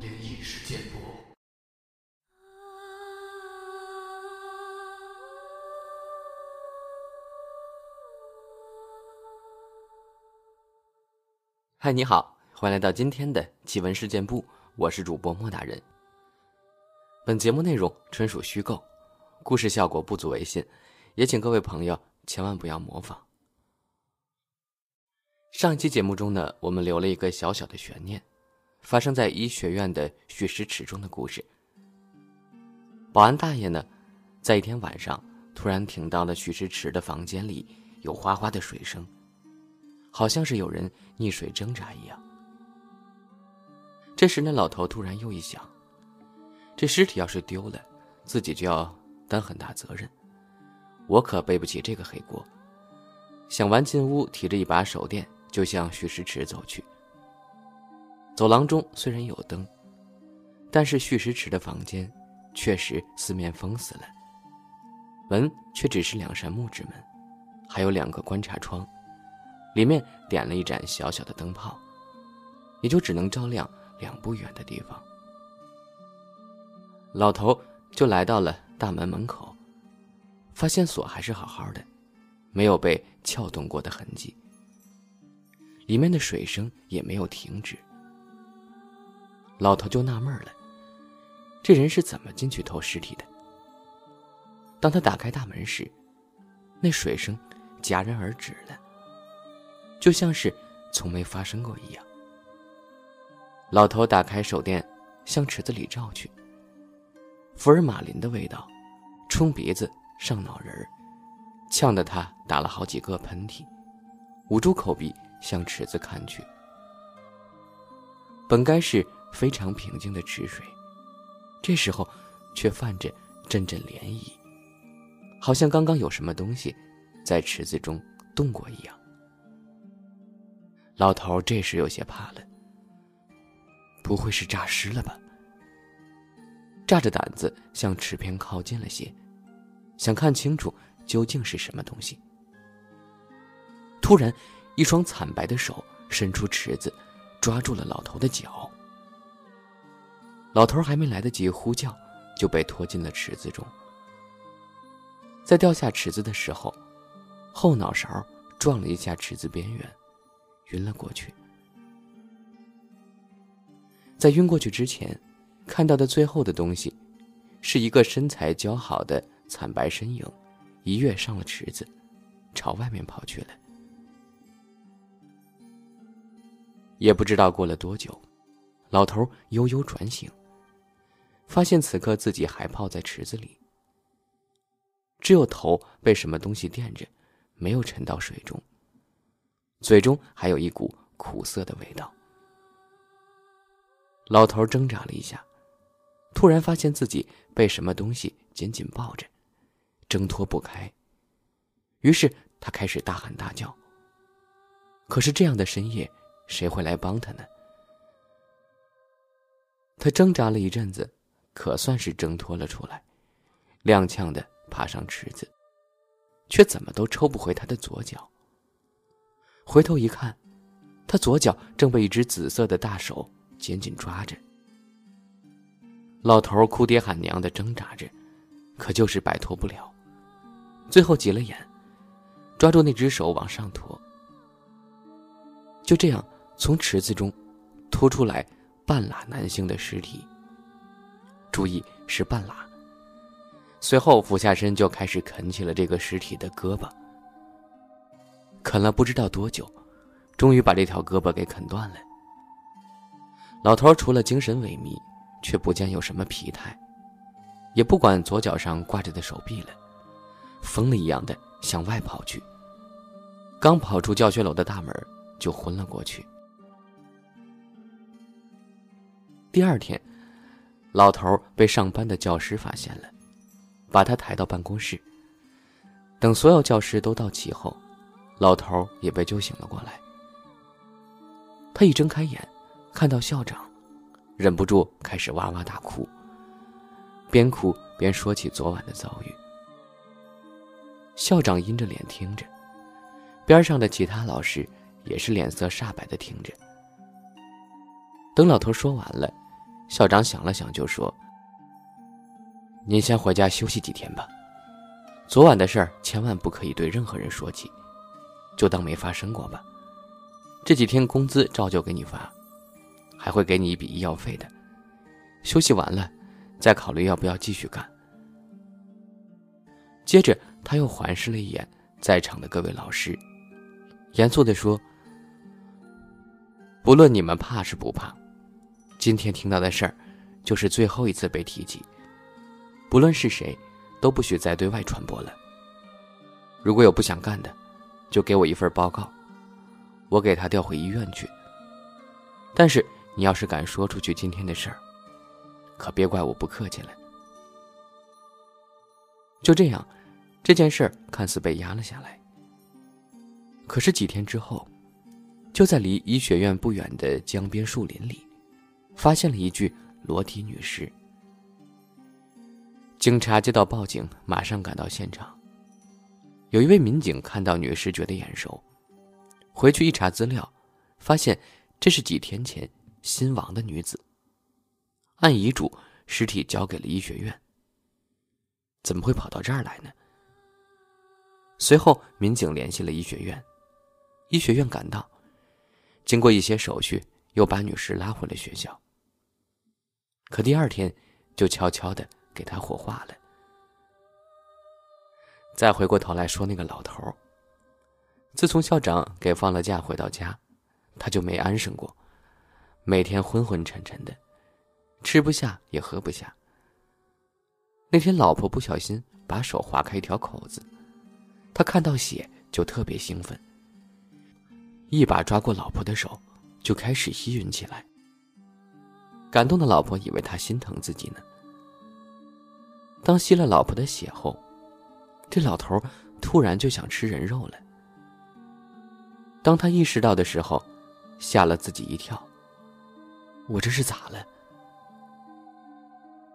灵异事件簿。嗨，你好，欢迎来到今天的奇闻事件部，我是主播莫大人。本节目内容纯属虚构，故事效果不足为信，也请各位朋友千万不要模仿。上一期节目中呢，我们留了一个小小的悬念，发生在医学院的蓄尸池中的故事。保安大爷呢，在一天晚上突然听到了蓄尸池的房间里有哗哗的水声，好像是有人溺水挣扎一样。这时呢，老头突然又一想。这尸体要是丢了，自己就要担很大责任，我可背不起这个黑锅。想完进屋，提着一把手电，就向蓄尸池走去。走廊中虽然有灯，但是蓄尸池的房间确实四面封死了，门却只是两扇木质门，还有两个观察窗，里面点了一盏小小的灯泡，也就只能照亮两步远的地方。老头就来到了大门门口，发现锁还是好好的，没有被撬动过的痕迹。里面的水声也没有停止。老头就纳闷了：这人是怎么进去偷尸体的？当他打开大门时，那水声戛然而止了，就像是从没发生过一样。老头打开手电，向池子里照去。福尔马林的味道，冲鼻子上脑仁儿，呛得他打了好几个喷嚏，捂住口鼻向池子看去。本该是非常平静的池水，这时候却泛着阵阵涟漪，好像刚刚有什么东西在池子中动过一样。老头这时有些怕了，不会是诈尸了吧？炸着胆子向池边靠近了些，想看清楚究竟是什么东西。突然，一双惨白的手伸出池子，抓住了老头的脚。老头还没来得及呼叫，就被拖进了池子中。在掉下池子的时候，后脑勺撞了一下池子边缘，晕了过去。在晕过去之前。看到的最后的东西，是一个身材姣好的惨白身影，一跃上了池子，朝外面跑去了。也不知道过了多久，老头悠悠转醒，发现此刻自己还泡在池子里，只有头被什么东西垫着，没有沉到水中，嘴中还有一股苦涩的味道。老头挣扎了一下。突然发现自己被什么东西紧紧抱着，挣脱不开。于是他开始大喊大叫。可是这样的深夜，谁会来帮他呢？他挣扎了一阵子，可算是挣脱了出来，踉跄的爬上池子，却怎么都抽不回他的左脚。回头一看，他左脚正被一只紫色的大手紧紧抓着。老头哭爹喊娘的挣扎着，可就是摆脱不了。最后急了眼，抓住那只手往上拖。就这样，从池子中拖出来半拉男性的尸体。注意是半拉。随后俯下身就开始啃起了这个尸体的胳膊。啃了不知道多久，终于把这条胳膊给啃断了。老头除了精神萎靡。却不见有什么疲态，也不管左脚上挂着的手臂了，疯了一样的向外跑去。刚跑出教学楼的大门，就昏了过去。第二天，老头被上班的教师发现了，把他抬到办公室。等所有教师都到齐后，老头也被救醒了过来。他一睁开眼，看到校长。忍不住开始哇哇大哭，边哭边说起昨晚的遭遇。校长阴着脸听着，边上的其他老师也是脸色煞白的听着。等老头说完了，校长想了想，就说：“您先回家休息几天吧。昨晚的事儿千万不可以对任何人说起，就当没发生过吧。这几天工资照旧给你发，还会给你一笔医药费的。休息完了，再考虑要不要继续干。”接着，他又环视了一眼在场的各位老师，严肃地说：“不论你们怕是不怕，今天听到的事儿，就是最后一次被提及。不论是谁，都不许再对外传播了。如果有不想干的，就给我一份报告，我给他调回医院去。但是你要是敢说出去今天的事儿，可别怪我不客气了。”就这样。这件事儿看似被压了下来，可是几天之后，就在离医学院不远的江边树林里，发现了一具裸体女尸。警察接到报警，马上赶到现场。有一位民警看到女尸觉得眼熟，回去一查资料，发现这是几天前新亡的女子。按遗嘱，尸体交给了医学院。怎么会跑到这儿来呢？随后，民警联系了医学院，医学院赶到，经过一些手续，又把女士拉回了学校。可第二天，就悄悄的给她火化了。再回过头来说那个老头自从校长给放了假回到家，他就没安生过，每天昏昏沉沉的，吃不下也喝不下。那天，老婆不小心把手划开一条口子。他看到血就特别兴奋，一把抓过老婆的手，就开始吸吮起来。感动的老婆以为他心疼自己呢。当吸了老婆的血后，这老头突然就想吃人肉了。当他意识到的时候，吓了自己一跳。我这是咋了？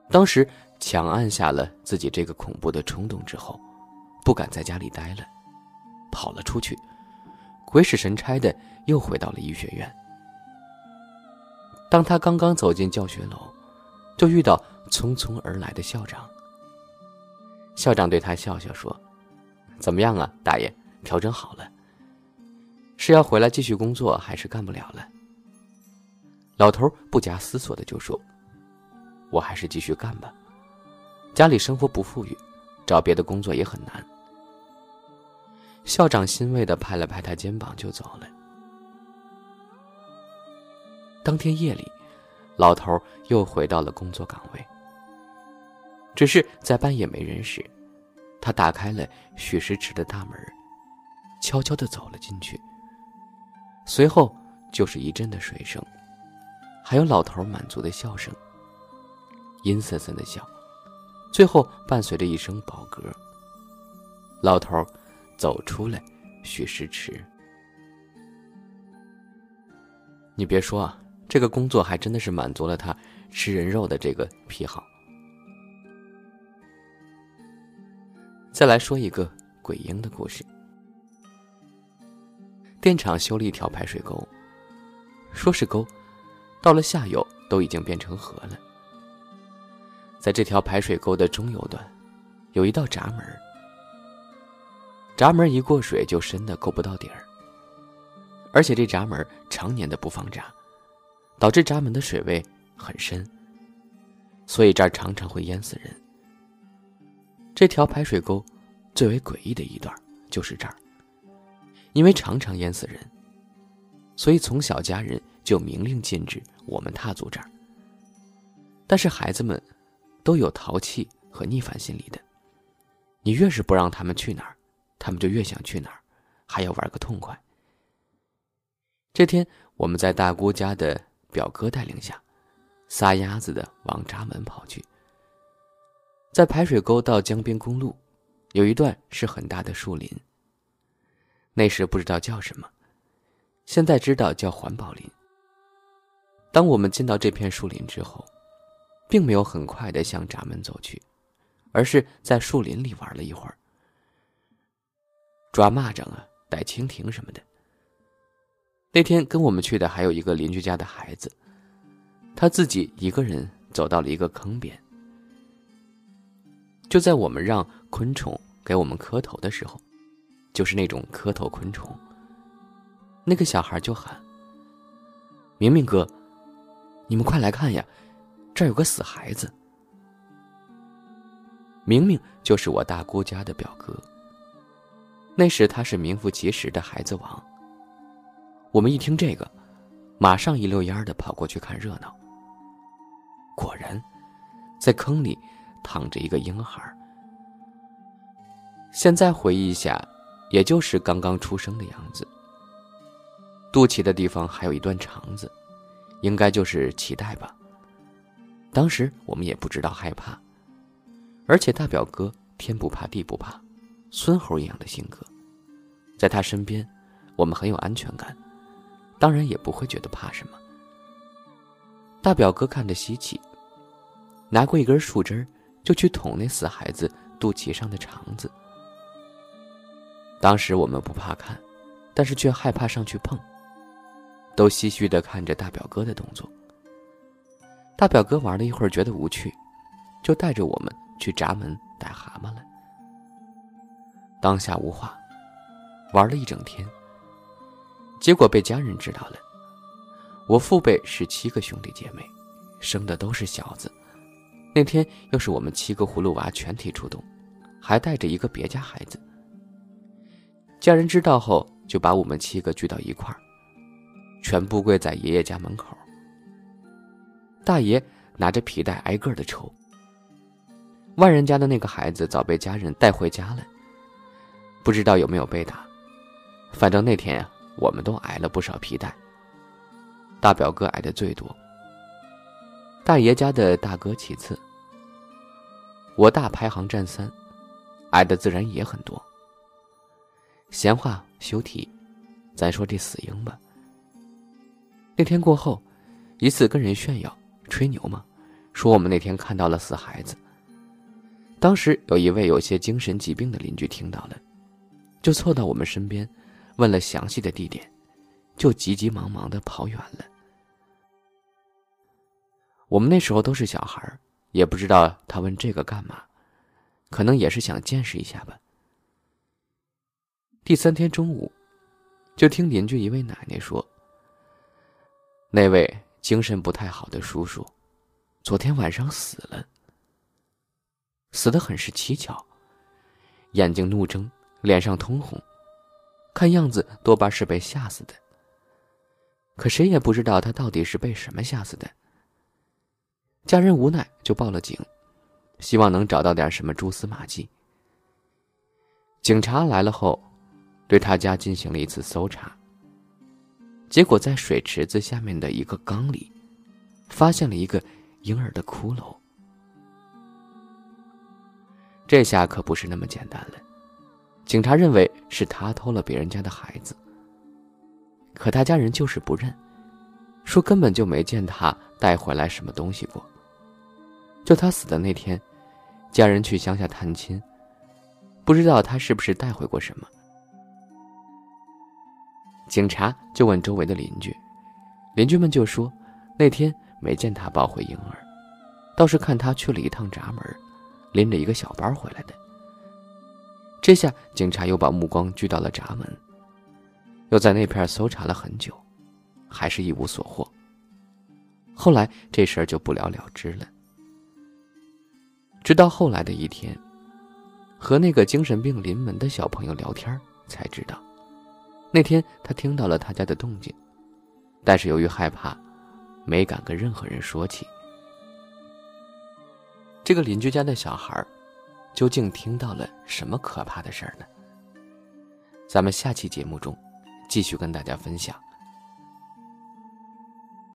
当时强按下了自己这个恐怖的冲动之后。不敢在家里待了，跑了出去，鬼使神差的又回到了医学院。当他刚刚走进教学楼，就遇到匆匆而来的校长。校长对他笑笑说：“怎么样啊，大爷，调整好了？是要回来继续工作，还是干不了了？”老头不假思索的就说：“我还是继续干吧，家里生活不富裕，找别的工作也很难。”校长欣慰的拍了拍他肩膀，就走了。当天夜里，老头又回到了工作岗位。只是在半夜没人时，他打开了许石池的大门，悄悄的走了进去。随后就是一阵的水声，还有老头满足的笑声，阴森森的笑，最后伴随着一声饱嗝。老头。走出来，许石池。你别说啊，这个工作还真的是满足了他吃人肉的这个癖好。再来说一个鬼婴的故事。电厂修了一条排水沟，说是沟，到了下游都已经变成河了。在这条排水沟的中游段，有一道闸门。闸门一过水就深的够不到底儿，而且这闸门常年的不放闸，导致闸门的水位很深，所以这儿常常会淹死人。这条排水沟最为诡异的一段就是这儿，因为常常淹死人，所以从小家人就明令禁止我们踏足这儿。但是孩子们都有淘气和逆反心理的，你越是不让他们去哪儿。他们就越想去哪儿，还要玩个痛快。这天，我们在大姑家的表哥带领下，撒丫子的往闸门跑去。在排水沟到江边公路，有一段是很大的树林。那时不知道叫什么，现在知道叫环保林。当我们进到这片树林之后，并没有很快的向闸门走去，而是在树林里玩了一会儿。抓蚂蚱啊，逮蜻蜓什么的。那天跟我们去的还有一个邻居家的孩子，他自己一个人走到了一个坑边。就在我们让昆虫给我们磕头的时候，就是那种磕头昆虫。那个小孩就喊：“明明哥，你们快来看呀，这儿有个死孩子。”明明就是我大姑家的表哥。那时他是名副其实的孩子王。我们一听这个，马上一溜烟的跑过去看热闹。果然，在坑里躺着一个婴孩。现在回忆一下，也就是刚刚出生的样子。肚脐的地方还有一段肠子，应该就是脐带吧。当时我们也不知道害怕。而且大表哥天不怕地不怕，孙猴一样的性格，在他身边，我们很有安全感，当然也不会觉得怕什么。大表哥看着稀奇，拿过一根树枝就去捅那死孩子肚脐上的肠子。当时我们不怕看，但是却害怕上去碰，都唏嘘的看着大表哥的动作。大表哥玩了一会儿，觉得无趣，就带着我们。去闸门逮蛤蟆了，当下无话，玩了一整天。结果被家人知道了。我父辈是七个兄弟姐妹，生的都是小子。那天又是我们七个葫芦娃全体出动，还带着一个别家孩子。家人知道后，就把我们七个聚到一块儿，全部跪在爷爷家门口。大爷拿着皮带挨个的抽。万人家的那个孩子早被家人带回家了，不知道有没有被打。反正那天啊，我们都挨了不少皮带。大表哥挨的最多，大爷家的大哥其次，我大排行占三，挨的自然也很多。闲话休提，咱说这死婴吧。那天过后，一次跟人炫耀吹牛嘛，说我们那天看到了死孩子。当时有一位有些精神疾病的邻居听到了，就凑到我们身边，问了详细的地点，就急急忙忙的跑远了。我们那时候都是小孩也不知道他问这个干嘛，可能也是想见识一下吧。第三天中午，就听邻居一位奶奶说，那位精神不太好的叔叔，昨天晚上死了。死得很是蹊跷，眼睛怒睁，脸上通红，看样子多半是被吓死的。可谁也不知道他到底是被什么吓死的。家人无奈就报了警，希望能找到点什么蛛丝马迹。警察来了后，对他家进行了一次搜查。结果在水池子下面的一个缸里，发现了一个婴儿的骷髅。这下可不是那么简单了。警察认为是他偷了别人家的孩子，可他家人就是不认，说根本就没见他带回来什么东西过。就他死的那天，家人去乡下探亲，不知道他是不是带回过什么。警察就问周围的邻居，邻居们就说，那天没见他抱回婴儿，倒是看他去了一趟闸门。拎着一个小包回来的。这下警察又把目光聚到了闸门，又在那片搜查了很久，还是一无所获。后来这事儿就不了了之了。直到后来的一天，和那个精神病临门的小朋友聊天，才知道，那天他听到了他家的动静，但是由于害怕，没敢跟任何人说起。这个邻居家的小孩，究竟听到了什么可怕的事儿呢？咱们下期节目中，继续跟大家分享。